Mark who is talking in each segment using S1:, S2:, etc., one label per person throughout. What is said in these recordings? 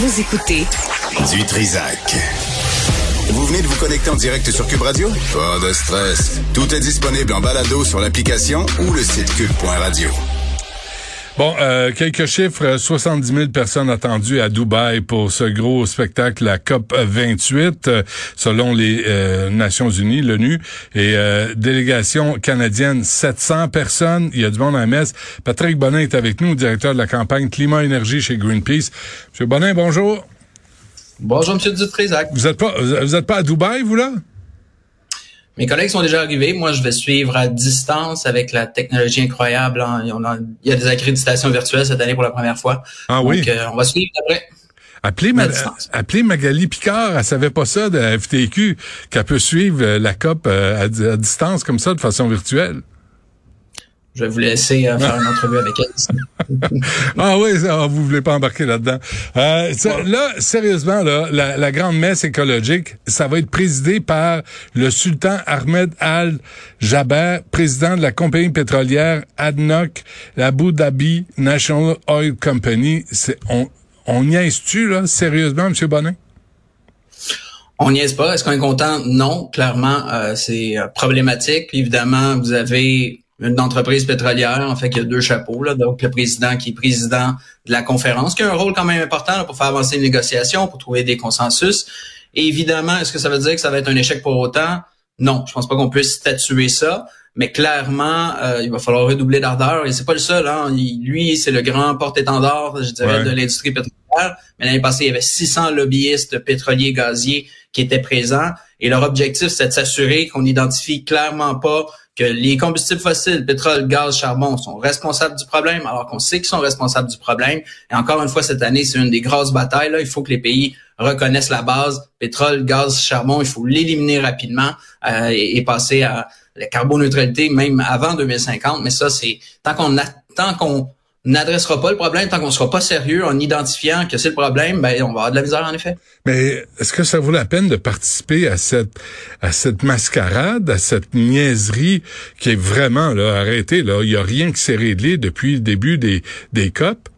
S1: Vous écoutez
S2: du Trisac. Vous venez de vous connecter en direct sur Cube Radio? Pas de stress. Tout est disponible en balado sur l'application ou le site cube.radio.
S3: Bon, euh, quelques chiffres. 70 000 personnes attendues à Dubaï pour ce gros spectacle, la COP 28, euh, selon les euh, Nations Unies, l'ONU. Et délégation canadienne, 700 personnes. Il y a du monde à la messe. Patrick Bonin est avec nous, directeur de la campagne Climat-Énergie chez Greenpeace. Monsieur Bonin, bonjour.
S4: Bonjour, Monsieur Dutrisac.
S3: Vous êtes pas, vous êtes pas à Dubaï, vous là?
S4: Mes collègues sont déjà arrivés. Moi, je vais suivre à distance avec la technologie incroyable. il y a des accréditations virtuelles cette année pour la première fois.
S3: Ah oui?
S4: Donc, euh, on va suivre après.
S3: Appelez, Magali Picard, elle savait pas ça de la FTQ, qu'elle peut suivre euh, la COP euh, à distance comme ça, de façon virtuelle
S4: je vais vous laisser euh, faire une entrevue avec elle.
S3: ah oui, ça, vous voulez pas embarquer là-dedans. Euh, là, sérieusement, là, la, grande messe écologique, ça va être présidé par le sultan Ahmed Al Jaber, président de la compagnie pétrolière ADNOC, Abu Dhabi National Oil Company. On, on niaise-tu, là, sérieusement, M. Bonnet?
S4: On niaise pas. Est-ce qu'on est content? Non, clairement, euh, c'est problématique. Évidemment, vous avez une entreprise pétrolière, en fait, qui a deux chapeaux. Là, donc, le président qui est président de la conférence, qui a un rôle quand même important pour faire avancer les négociations, pour trouver des consensus. Et évidemment, est-ce que ça veut dire que ça va être un échec pour autant? Non, je pense pas qu'on puisse statuer ça. Mais clairement, euh, il va falloir redoubler d'ardeur. Et c'est pas le seul. Hein. lui, c'est le grand porte-étendard, je dirais, de l'industrie pétrolière. Mais l'année passée, il y avait 600 lobbyistes pétroliers, gaziers qui étaient présents. Et leur objectif, c'est de s'assurer qu'on n'identifie clairement pas que les combustibles fossiles, pétrole, gaz, charbon, sont responsables du problème, alors qu'on sait qu'ils sont responsables du problème. Et encore une fois, cette année, c'est une des grosses batailles. Là. Il faut que les pays reconnaissent la base, pétrole, gaz, charbon. Il faut l'éliminer rapidement euh, et, passer à la carboneutralité, même avant 2050. Mais ça, c'est tant qu'on tant qu'on n'adressera pas le problème tant qu'on sera pas sérieux en identifiant que c'est le problème, ben on va avoir de la misère en effet.
S3: Mais est-ce que ça vaut la peine de participer à cette à cette mascarade, à cette niaiserie qui est vraiment là arrêtée là, il y a rien qui s'est réglé depuis le début des des COP?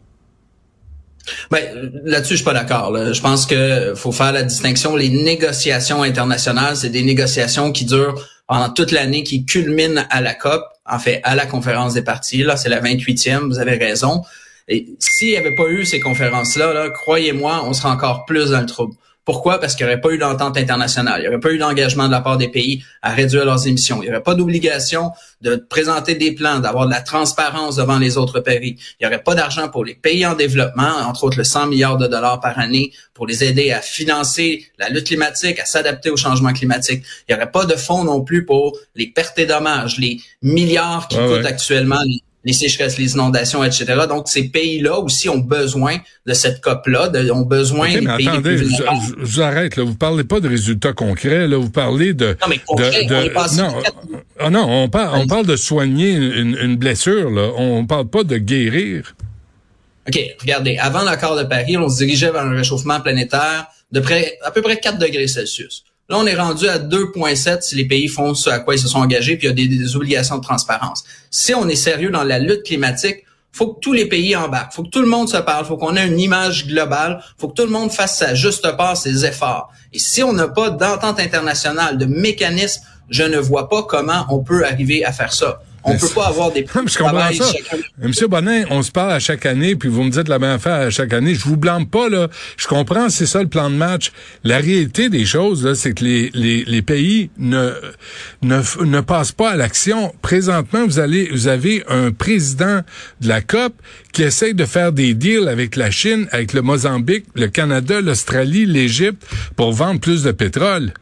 S4: Ben, là-dessus, je suis pas d'accord. Je pense que faut faire la distinction. Les négociations internationales, c'est des négociations qui durent pendant toute l'année, qui culminent à la COP en fait, à la conférence des partis. Là, c'est la 28e, vous avez raison. Et s'il n'y avait pas eu ces conférences-là, là, croyez-moi, on serait encore plus dans le trouble. Pourquoi? Parce qu'il n'y aurait pas eu d'entente internationale. Il n'y aurait pas eu d'engagement de la part des pays à réduire leurs émissions. Il n'y aurait pas d'obligation de présenter des plans, d'avoir de la transparence devant les autres pays. Il n'y aurait pas d'argent pour les pays en développement, entre autres le 100 milliards de dollars par année pour les aider à financer la lutte climatique, à s'adapter au changement climatique. Il n'y aurait pas de fonds non plus pour les pertes et dommages, les milliards qui coûtent actuellement les sécheresses, les inondations, etc. Donc, ces pays-là aussi ont besoin de cette COP-là, ont besoin
S3: okay, mais attendez, je, vous arrête, là. Vous parlez pas de résultats concrets, là. Vous parlez de...
S4: Non, mais concret, de, on
S3: non, ah, non, on parle, on parle de soigner une, une, blessure, là. On parle pas de guérir.
S4: OK, regardez. Avant l'accord de Paris, on se dirigeait vers un réchauffement planétaire de près, à peu près 4 degrés Celsius. Là, on est rendu à 2,7 si les pays font ce à quoi ils se sont engagés, puis il y a des, obligations de transparence. Si on est sérieux dans la lutte climatique, faut que tous les pays embarquent, faut que tout le monde se parle, faut qu'on ait une image globale, faut que tout le monde fasse sa juste part, ses efforts. Et si on n'a pas d'entente internationale, de mécanisme, je ne vois pas comment on peut arriver à faire ça. On peut pas avoir des
S3: je comprends ça. Monsieur Bonin, on se parle à chaque année, puis vous me dites la même affaire à chaque année. Je vous blâme pas, là. Je comprends, c'est ça le plan de match. La réalité des choses, là, c'est que les, les, les pays ne, ne, ne passent pas à l'action. Présentement, vous allez, vous avez un président de la COP qui essaye de faire des deals avec la Chine, avec le Mozambique, le Canada, l'Australie, l'Égypte pour vendre plus de pétrole.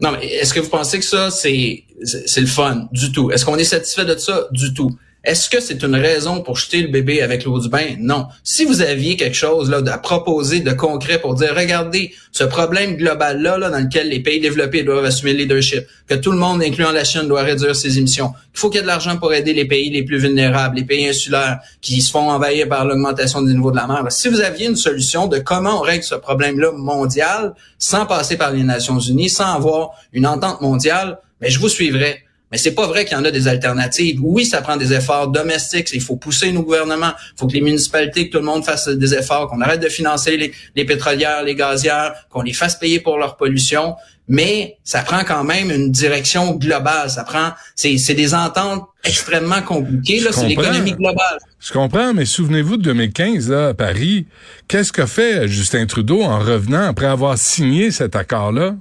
S4: Non, mais est-ce que vous pensez que ça, c'est, c'est le fun? Du tout? Est-ce qu'on est satisfait de ça? Du tout? Est-ce que c'est une raison pour jeter le bébé avec l'eau du bain? Non. Si vous aviez quelque chose là, à proposer de concret pour dire, regardez, ce problème global-là, là, dans lequel les pays développés doivent assumer le leadership, que tout le monde, incluant la Chine, doit réduire ses émissions, qu'il faut qu'il y ait de l'argent pour aider les pays les plus vulnérables, les pays insulaires qui se font envahir par l'augmentation du niveau de la mer. Si vous aviez une solution de comment on règle ce problème-là mondial, sans passer par les Nations Unies, sans avoir une entente mondiale, mais je vous suivrai. Mais c'est pas vrai qu'il y en a des alternatives. Oui, ça prend des efforts domestiques. Il faut pousser nos gouvernements. Il faut que les municipalités, que tout le monde fasse des efforts, qu'on arrête de financer les, les pétrolières, les gazières, qu'on les fasse payer pour leur pollution. Mais ça prend quand même une direction globale. Ça prend, c'est, des ententes extrêmement compliquées. Là, c'est l'économie globale.
S3: Je comprends, mais souvenez-vous de 2015 là à Paris. Qu'est-ce qu'a fait Justin Trudeau en revenant après avoir signé cet accord-là?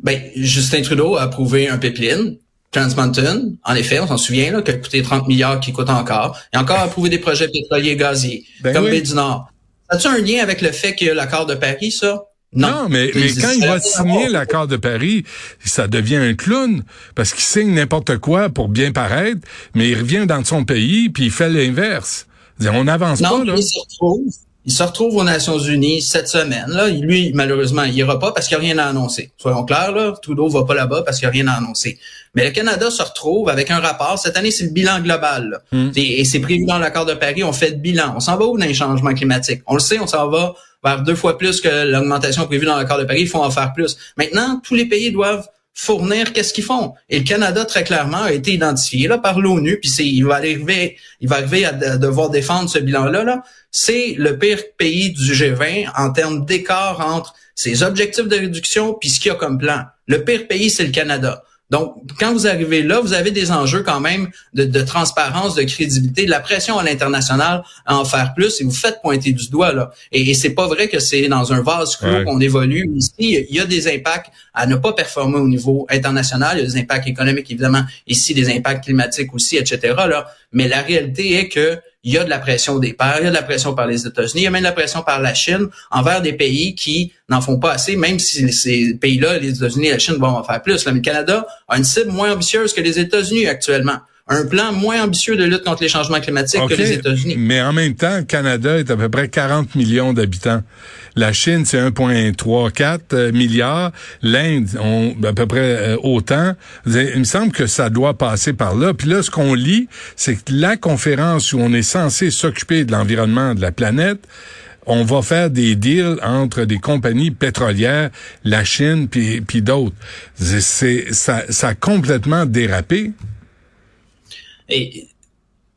S4: Ben, Justin Trudeau a approuvé un pipeline, Trans Mountain, en effet, on s'en souvient, là, qui a coûté 30 milliards, qui coûte encore. Il a encore approuvé des projets pétroliers gaziers, ben comme Baie du Nord. As-tu un lien avec le fait que l'accord de Paris, ça?
S3: Non, mais, mais quand il va signer l'accord de Paris, ça devient un clown parce qu'il signe n'importe quoi pour bien paraître, mais il revient dans son pays puis il fait l'inverse. On n'avance pas là.
S4: Il se retrouve, il se retrouve aux Nations Unies cette semaine. Là, lui, malheureusement, il ira pas parce qu'il n'y a rien à annoncer. Soyons clairs, là, Trudeau va pas là-bas parce qu'il n'y a rien à annoncer. Mais le Canada se retrouve avec un rapport. Cette année, c'est le bilan global. Hmm. Et, c'est prévu dans l'accord de Paris. On fait le bilan. On s'en va où dans les changements climatiques? On le sait, on s'en va vers deux fois plus que l'augmentation prévue dans l'accord de Paris. Il faut en faire plus. Maintenant, tous les pays doivent fournir qu'est-ce qu'ils font? Et le Canada, très clairement, a été identifié là par l'ONU, puis c'est, il va arriver, il va arriver à, devoir défendre ce bilan-là. Là. C'est le pire pays du G20 en termes d'écart entre ses objectifs de réduction puis ce qu'il y a comme plan. Le pire pays, c'est le Canada. Donc, quand vous arrivez là, vous avez des enjeux quand même de, transparence, de crédibilité, de la pression à l'international à en faire plus et vous faites pointer du doigt là. Et, c'est pas vrai que c'est dans un vase clos qu'on évolue. Ici, il y a des impacts à ne pas performer au niveau international. Il y a des impacts économiques évidemment, ici des impacts climatiques aussi, etc. Là. Mais la réalité est que il y a de la pression des pairs, il y a de la pression par les États-Unis, il y a même de la pression par la Chine envers des pays qui n'en font pas assez, même si ces pays-là, les États-Unis et la Chine vont en faire plus. le Canada a une cible moins ambitieuse que les États-Unis actuellement un plan moins ambitieux de lutte contre les changements climatiques que les États-Unis.
S3: Mais en même temps, le Canada est à peu près 40 millions d'habitants. La Chine, c'est 1,34 euh, milliards. L'Inde, on à peu près euh, autant. Il me semble que ça doit passer par là. Puis là, ce qu'on lit, c'est que la conférence où on est censé s'occuper de l'environnement de la planète, on va faire des deals entre des compagnies pétrolières, la Chine puis, puis d'autres. C'est ça, ça a complètement dérapé.
S4: Et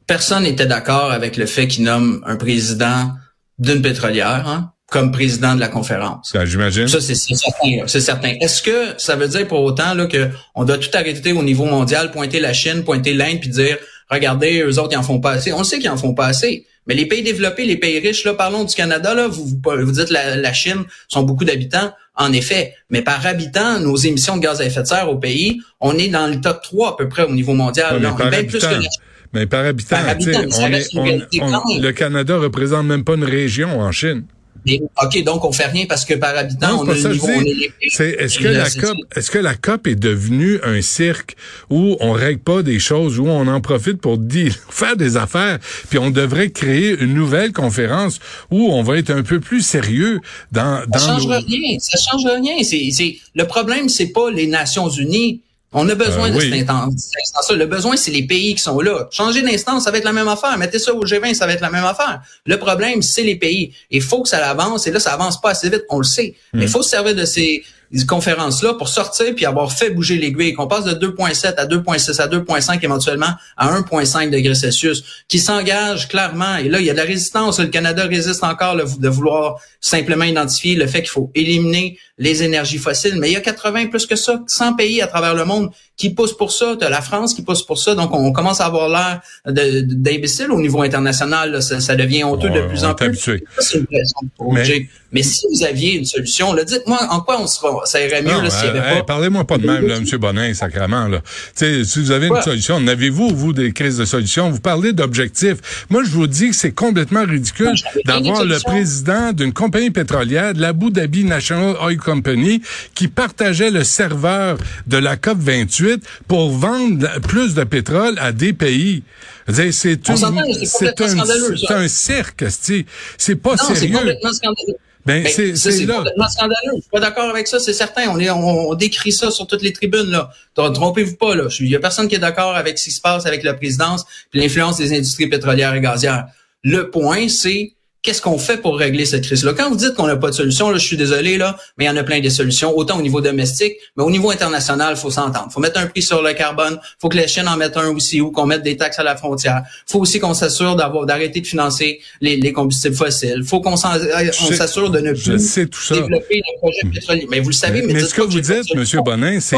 S4: personne n'était d'accord avec le fait qu'il nomme un président d'une pétrolière hein, comme président de la conférence.
S3: J'imagine.
S4: Ça, c'est certain. C'est certain. Est-ce que ça veut dire pour autant là, que on doit tout arrêter au niveau mondial, pointer la Chine, pointer l'Inde, puis dire regardez, eux autres, ils en font pas assez. On sait qu'ils en font pas assez. Mais les pays développés, les pays riches, là, parlons du Canada, là, vous, vous, dites la, la Chine sont beaucoup d'habitants. En effet, mais par habitant, nos émissions de gaz à effet de serre au pays, on est dans le top 3 à peu près au niveau mondial.
S3: mais, plus que mais par habitant, le Canada représente même pas une région en Chine.
S4: OK, donc on fait rien parce que par habitant, on a le niveau,
S3: Est-ce que la COP, est-ce que la COP est devenue un cirque où on règle pas des choses, où on en profite pour dire, faire des affaires, puis on devrait créer une nouvelle conférence où on va être un peu plus sérieux dans, dans
S4: Ça change rien, ça change rien. C'est, c'est, le problème, c'est pas les Nations Unies on a besoin euh, de cette instance-là. Le besoin, c'est les pays qui sont là. Changer d'instance, ça va être la même affaire. Mettez ça au G20, ça va être la même affaire. Le problème, c'est les pays. Il faut que ça avance. Et là, ça avance pas assez vite, on le sait. Mais il hmm. faut se servir de ces conférences-là pour sortir puis avoir fait bouger l'aiguille, qu'on passe de 2,7 à 2,6 à 2,5 éventuellement à 1,5 degrés Celsius, qui s'engage clairement. Et là, il y a de la résistance. Le Canada résiste encore de vouloir simplement identifier le fait qu'il faut éliminer les énergies fossiles. Mais il y a 80 plus que ça, 100 pays à travers le monde qui poussent pour ça. Tu la France qui pousse pour ça. Donc, on commence à avoir l'air d'imbécile au niveau international. Ça, devient honteux de plus en plus. Mais... Mais si vous aviez une solution, dites-moi en quoi on sera, ça irait mieux s'il y avait euh, pas.
S3: Parlez-moi pas de même, là, M. Bonin, sacrément. Là. si vous avez une solution, n'avez-vous, vous, des crises de solutions? Vous parlez d'objectifs. Moi, je vous dis que c'est complètement ridicule d'avoir le président d'une compagnie pétrolière, de l'Abu Dhabi National Oil Company, qui partageait le serveur de la COP 28 pour vendre plus de pétrole à des pays. C'est un, c'est un cirque, c'est pas sérieux. C'est complètement scandaleux.
S4: Ben, c'est complètement scandaleux. Je suis pas d'accord avec ça, c'est certain. On, est, on, décrit ça sur toutes les tribunes. là. Trompez-vous pas. là. Il y a personne qui est d'accord avec ce qui se passe avec la présidence et l'influence des industries pétrolières et gazières. Le point, c'est qu'est-ce qu'on fait pour régler cette crise-là? Quand vous dites qu'on n'a pas de solution, là, je suis désolé, là, mais il y en a plein de solutions, autant au niveau domestique, mais au niveau international, il faut s'entendre. Il faut mettre un prix sur le carbone, il faut que les Chine en mettent un aussi, ou qu'on mette des taxes à la frontière. Il faut aussi qu'on s'assure d'avoir d'arrêter de financer les, combustibles fossiles. Il faut qu'on s'assure de ne plus développer les projets pétroliers. Mais vous le savez,
S3: mais, mais ce que vous dites, M. Bonin, c'est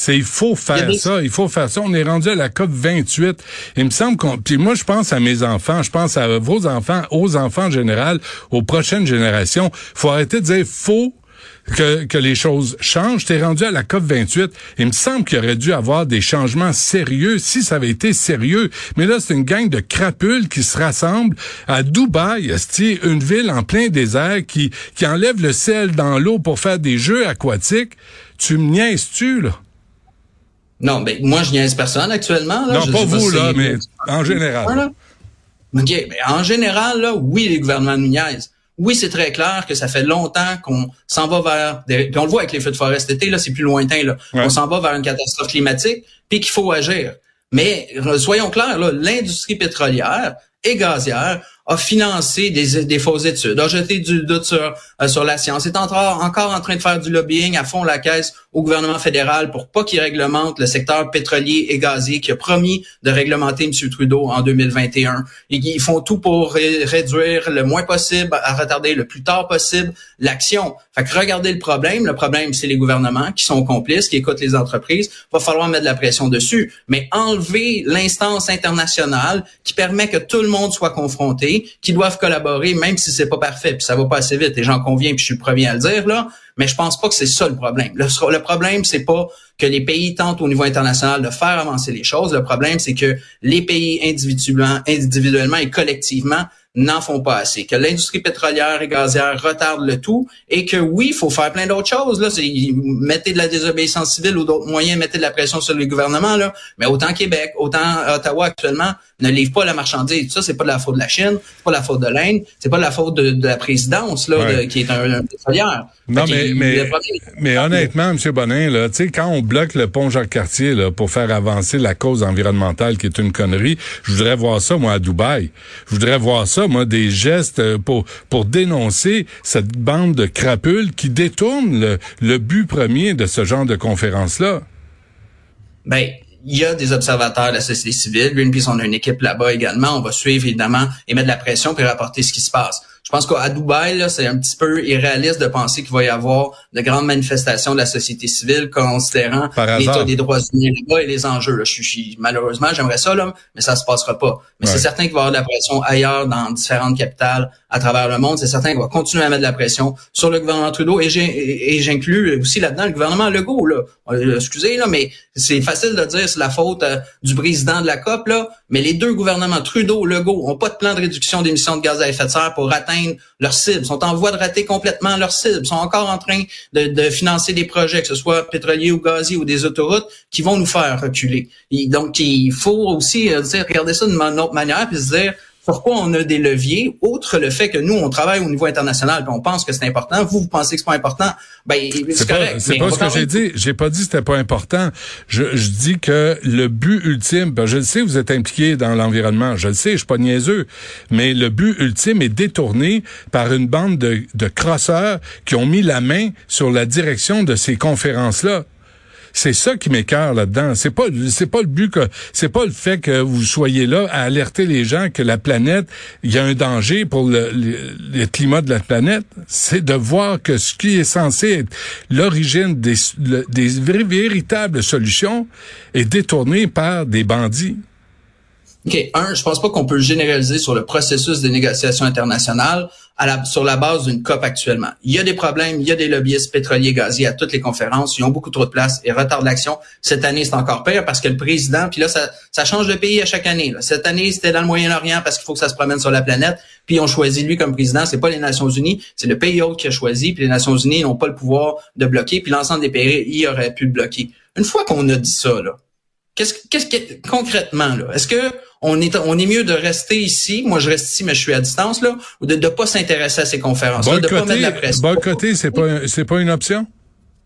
S3: c'est il faut faire ça, il faut faire ça. On est rendu à la COP 28. Il me semble qu'on puis moi je pense à mes enfants, je pense à vos enfants, aux enfants en général, aux prochaines générations. Faut arrêter de dire faut que, que les choses changent. T'es rendu à la COP 28. Il me semble qu'il aurait dû avoir des changements sérieux si ça avait été sérieux. Mais là, c'est une gang de crapules qui se rassemblent à Dubaï, une ville en plein désert qui, qui enlève le sel dans l'eau pour faire des jeux aquatiques. Tu me niaises-tu, là?
S4: Non, mais moi, je niaise personne actuellement. Là.
S3: Non, pas vous, là, mais en général.
S4: OK, mais en général, là, oui, les gouvernements nous niaisent. Oui, c'est très clair que ça fait longtemps qu'on s'en va vers... Des... Puis on le voit avec les feux de forêt cet été, là, c'est plus lointain. Là. On s'en va vers une catastrophe climatique, puis qu'il faut agir. Mais soyons clairs, l'industrie pétrolière et gazière a financé des, des fausses études, a jeté du doute sur, euh, sur la science, est encore, en train de faire du lobbying à fond la caisse au gouvernement fédéral pour pas qu'il réglemente le secteur pétrolier et gazier qui a promis de réglementer M. Trudeau en 2021. Et ils font tout pour réduire le moins possible, à retarder le plus tard possible l'action. Fait regardez le problème. Le problème, c'est les gouvernements qui sont complices, qui écoutent les entreprises. Va falloir mettre de la pression dessus. Mais enlever l'instance internationale qui permet que tout le monde soit confronté, qui doivent collaborer, même si c'est pas parfait, puis ça va pas assez vite, et j'en conviens, puis je suis le premier à le dire, là, mais je pense pas que c'est ça le problème. Le, le problème, c'est pas que les pays tentent au niveau international de faire avancer les choses. Le problème, c'est que les pays individuellement, individuellement et collectivement n'en font pas assez, que l'industrie pétrolière et gazière retarde le tout et que oui, il faut faire plein d'autres choses. Là, c'est mettez de la désobéissance civile ou d'autres moyens, mettez de la pression sur les gouvernements, là. Mais autant Québec, autant Ottawa actuellement ne livre pas la marchandise. Ça, c'est pas de la faute de la Chine, c'est pas de la faute de l'Inde, c'est pas de la faute de, la présidence là, qui est un, un pétrolière.
S3: Non, mais, mais, mais, honnêtement, M. Bonin, là, quand on bloque le pont Jacques-Cartier là, pour faire avancer la cause environnementale, qui est une connerie, je voudrais voir ça, moi, à Dubaï. Je voudrais voir ça, moi, des gestes euh, pour, pour dénoncer cette bande de crapules qui détourne le, le but premier de ce genre de conférence-là.
S4: Ben, il y a des observateurs de la société civile. Greenpeace, on a une équipe là-bas également. On va suivre, évidemment, et mettre de la pression puis rapporter ce qui se passe. Je pense qu'à Dubaï, c'est un petit peu irréaliste de penser qu'il va y avoir de grandes manifestations de la société civile considérant l'état des droits humains là-bas et les enjeux. Là. Je, suis, malheureusement, j'aimerais ça, là, mais ça se passera pas. Mais c'est certain qu'il va y avoir de la pression ailleurs dans différentes capitales à travers le monde. C'est certain qu'on va continuer à mettre de la pression sur le gouvernement Trudeau et j'inclus aussi là-dedans le gouvernement Legault. Là. Euh, excusez, là, mais c'est facile de dire c'est la faute euh, du président de la COP, là, mais les deux gouvernements, Trudeau, Legault, ont pas de plan de réduction d'émissions de gaz à effet de serre pour atteindre leurs cibles, sont en voie de rater complètement leurs cibles, sont encore en train de, financer des projets, que ce soit pétroliers ou gaziers ou des autoroutes, qui vont nous faire reculer. donc, il faut aussi euh, regarder ça d'une autre manière, puis se dire, pourquoi on a des leviers, outre le fait que nous, on travaille au niveau international, puis on pense que c'est important. Vous, vous pensez que c'est pas important? Ben, c'est correct.
S3: C'est pas ce que j'ai dit. J'ai pas dit que c'était pas important. Je, je, dis que le but ultime, ben, je le sais, vous êtes impliqué dans l'environnement. Je le sais, je suis pas niaiseux. Mais le but ultime est détourné par une bande de, de crosseurs qui ont mis la main sur la direction de ces conférences-là. C'est ça qui m'écœure là-dedans. C'est pas c'est pas le but que c'est pas le fait que vous soyez là à alerter les gens que la planète il y a un danger pour le, climat de la planète. C'est de voir que ce qui est censé être l'origine des, des véritables solutions est détourné par des bandits.
S4: OK. Un, je pense pas qu'on peut généraliser sur le processus des négociations internationales à la, sur la base d'une COP actuellement. Il y a des problèmes, il y a des lobbyistes pétroliers gaziers à toutes les conférences, ils ont beaucoup trop de place et retard d'action. Cette année, c'est encore pire parce que le président, puis là, ça, ça change de pays à chaque année. Cette année, c'était dans le Moyen-Orient parce qu'il faut que ça se promène sur la planète, puis on choisit lui comme président. C'est pas les Nations Unies, c'est le pays autre qui a choisi, puis les Nations Unies n'ont pas le pouvoir de bloquer, puis l'ensemble des pays, y aurait pu le bloquer. Une fois qu'on a dit ça, là, qu'est-ce, qu'est-ce que concrètement là, est-ce que on est, on est mieux de rester ici. Moi, je reste ici, mais je suis à distance, là, ou de ne pas s'intéresser à ces conférences-là, de pas mettre la pression.
S3: Boycotter, c'est pas, c'est pas une option?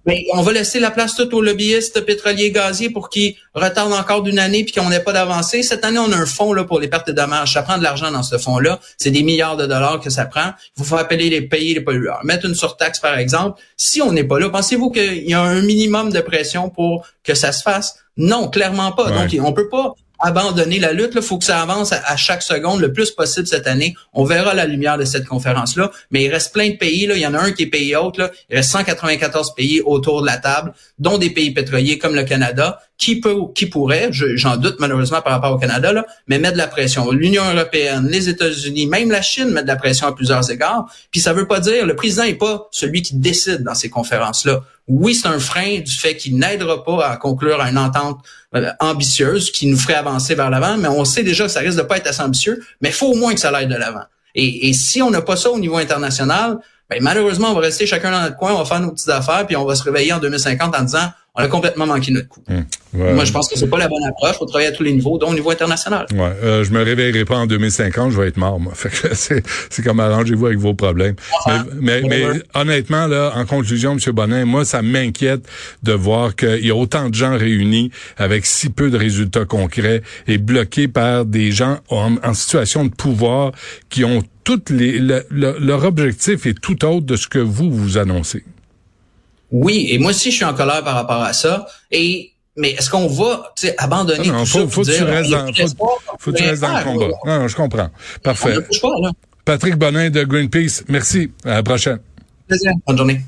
S4: Mais on va laisser la place tout aux lobbyistes pétroliers gaziers pour qu'ils retardent encore d'une année puis qu'on n'ait pas d'avancée. Cette année, on a un fonds là pour les pertes et dommages. Ça prend de l'argent dans ce fonds-là. C'est des milliards de dollars que ça prend. Il faut appeler les pays les pollueurs. Mettre une surtaxe, par exemple. Si on n'est pas là, pensez-vous qu'il y a un minimum de pression pour que ça se fasse? Non, clairement pas. Donc, on peut pas abandonner la lutte. Il faut que ça avance à, chaque seconde le plus possible cette année. On verra la lumière de cette conférence-là. Mais il reste plein de pays. Là. Il y en a un qui est pays autre. Là. Il reste 194 pays autour de la table, dont des pays pétroliers comme le Canada, qui peut, qui pourrait, j'en doute malheureusement par rapport au Canada, là, mais mettre de la pression. L'Union européenne, les États-Unis, même la Chine mettent de la pression à plusieurs égards. Puis ça veut pas dire, le président n'est pas celui qui décide dans ces conférences-là. Oui, c'est un frein du fait qu'il n'aidera pas à conclure une entente euh, ambitieuse qui nous ferait avancer vers l'avant, mais on sait déjà que ça risque de pas être assez ambitieux, mais faut au moins que ça aille de l'avant. Et, et, si on n'a pas ça au niveau international, ben malheureusement, on va rester chacun dans notre coin, on va faire nos petites affaires, puis on va se réveiller en 2050 en disant on a complètement manqué notre coup. Hum, Moi, je pense que c'est pas la bonne approche. Il faut travailler à tous les niveaux, dont au niveau international.
S3: Ouais, euh, je me réveillerai pas en 2050, je vais être mort, moi. c'est, c'est comme arrangez-vous avec vos problèmes. mais, mais, honnêtement, là, en conclusion, M. Bonin, moi, ça m'inquiète de voir qu'il y a autant de gens réunis avec si peu de résultats concrets et bloqués par des gens en, en situation de pouvoir qui ont toutes les, leur objectif est tout autre de ce que vous vous annoncez.
S4: Oui, et moi aussi, je suis en colère par rapport à ça. Et mais est-ce qu'on va abandonner
S3: non,
S4: tout
S3: faut,
S4: ça
S3: faut, dire, tu restes dans, faut, que tu restes dans le combat. Non, non, je comprends. Parfait. Patrick Bonin de Greenpeace, merci. À la prochaine.
S4: Plaisir. Bonne journée.